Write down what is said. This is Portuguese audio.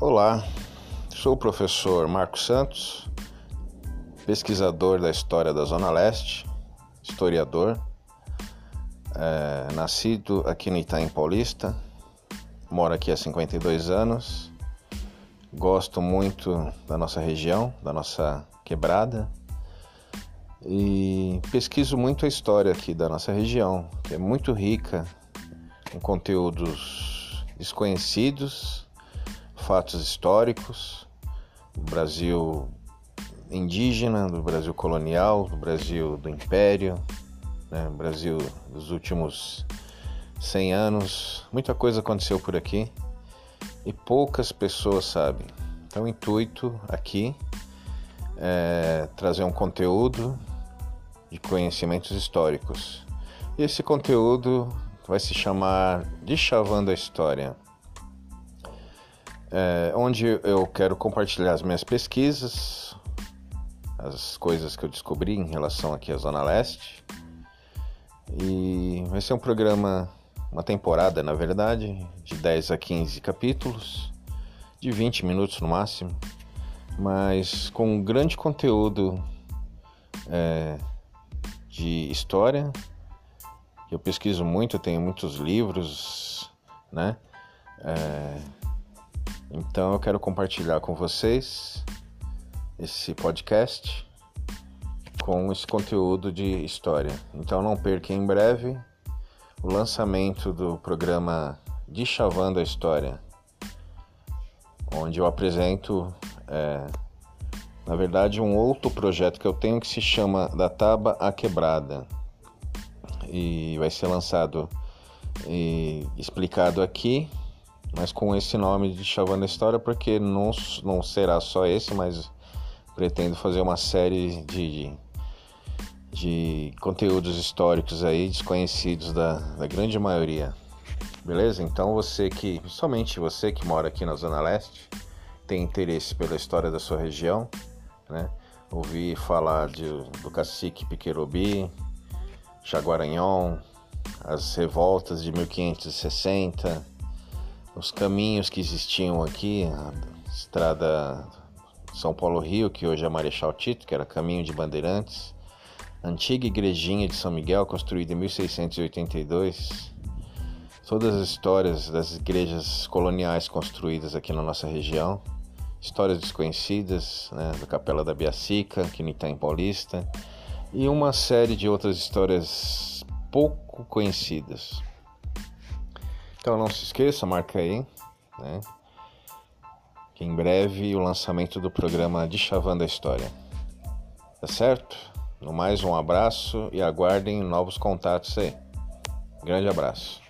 Olá, sou o professor Marcos Santos, pesquisador da história da Zona Leste, historiador, é, nascido aqui no Itaim Paulista, moro aqui há 52 anos, gosto muito da nossa região, da nossa quebrada e pesquiso muito a história aqui da nossa região, que é muito rica com conteúdos desconhecidos, fatos históricos do Brasil indígena, do Brasil colonial, do Brasil do Império, né? Brasil dos últimos 100 anos. Muita coisa aconteceu por aqui e poucas pessoas sabem. Então, o intuito aqui é trazer um conteúdo de conhecimentos históricos. E esse conteúdo vai se chamar De Chavando a História, é, onde eu quero compartilhar as minhas pesquisas, as coisas que eu descobri em relação aqui à Zona Leste. E vai ser um programa, uma temporada na verdade, de 10 a 15 capítulos, de 20 minutos no máximo, mas com um grande conteúdo é, de história eu pesquiso muito, tenho muitos livros, né? É, então eu quero compartilhar com vocês esse podcast com esse conteúdo de história. Então não perca em breve o lançamento do programa De Chavando a História, onde eu apresento, é, na verdade, um outro projeto que eu tenho que se chama Da Taba à Quebrada e vai ser lançado e explicado aqui, mas com esse nome de Chavando a História, porque não, não será só esse, mas pretendo fazer uma série de, de conteúdos históricos aí desconhecidos da, da grande maioria. Beleza? Então você que, somente você que mora aqui na Zona Leste, tem interesse pela história da sua região, né? Ouvi falar de, do cacique Piquerobi, Jaguaranhon, as revoltas de 1560, os caminhos que existiam aqui, a estrada São Paulo-Rio, que hoje é Marechal Tito, que era caminho de Bandeirantes, antiga igrejinha de São Miguel, construída em 1682, todas as histórias das igrejas coloniais construídas aqui na nossa região, histórias desconhecidas, né, da Capela da Biacica, aqui no Itaim Paulista, e uma série de outras histórias pouco conhecidas. Então não se esqueça, marca aí, né? Que em breve o lançamento do programa de Chavando a História. Tá certo? No mais, um abraço e aguardem novos contatos aí. Grande abraço.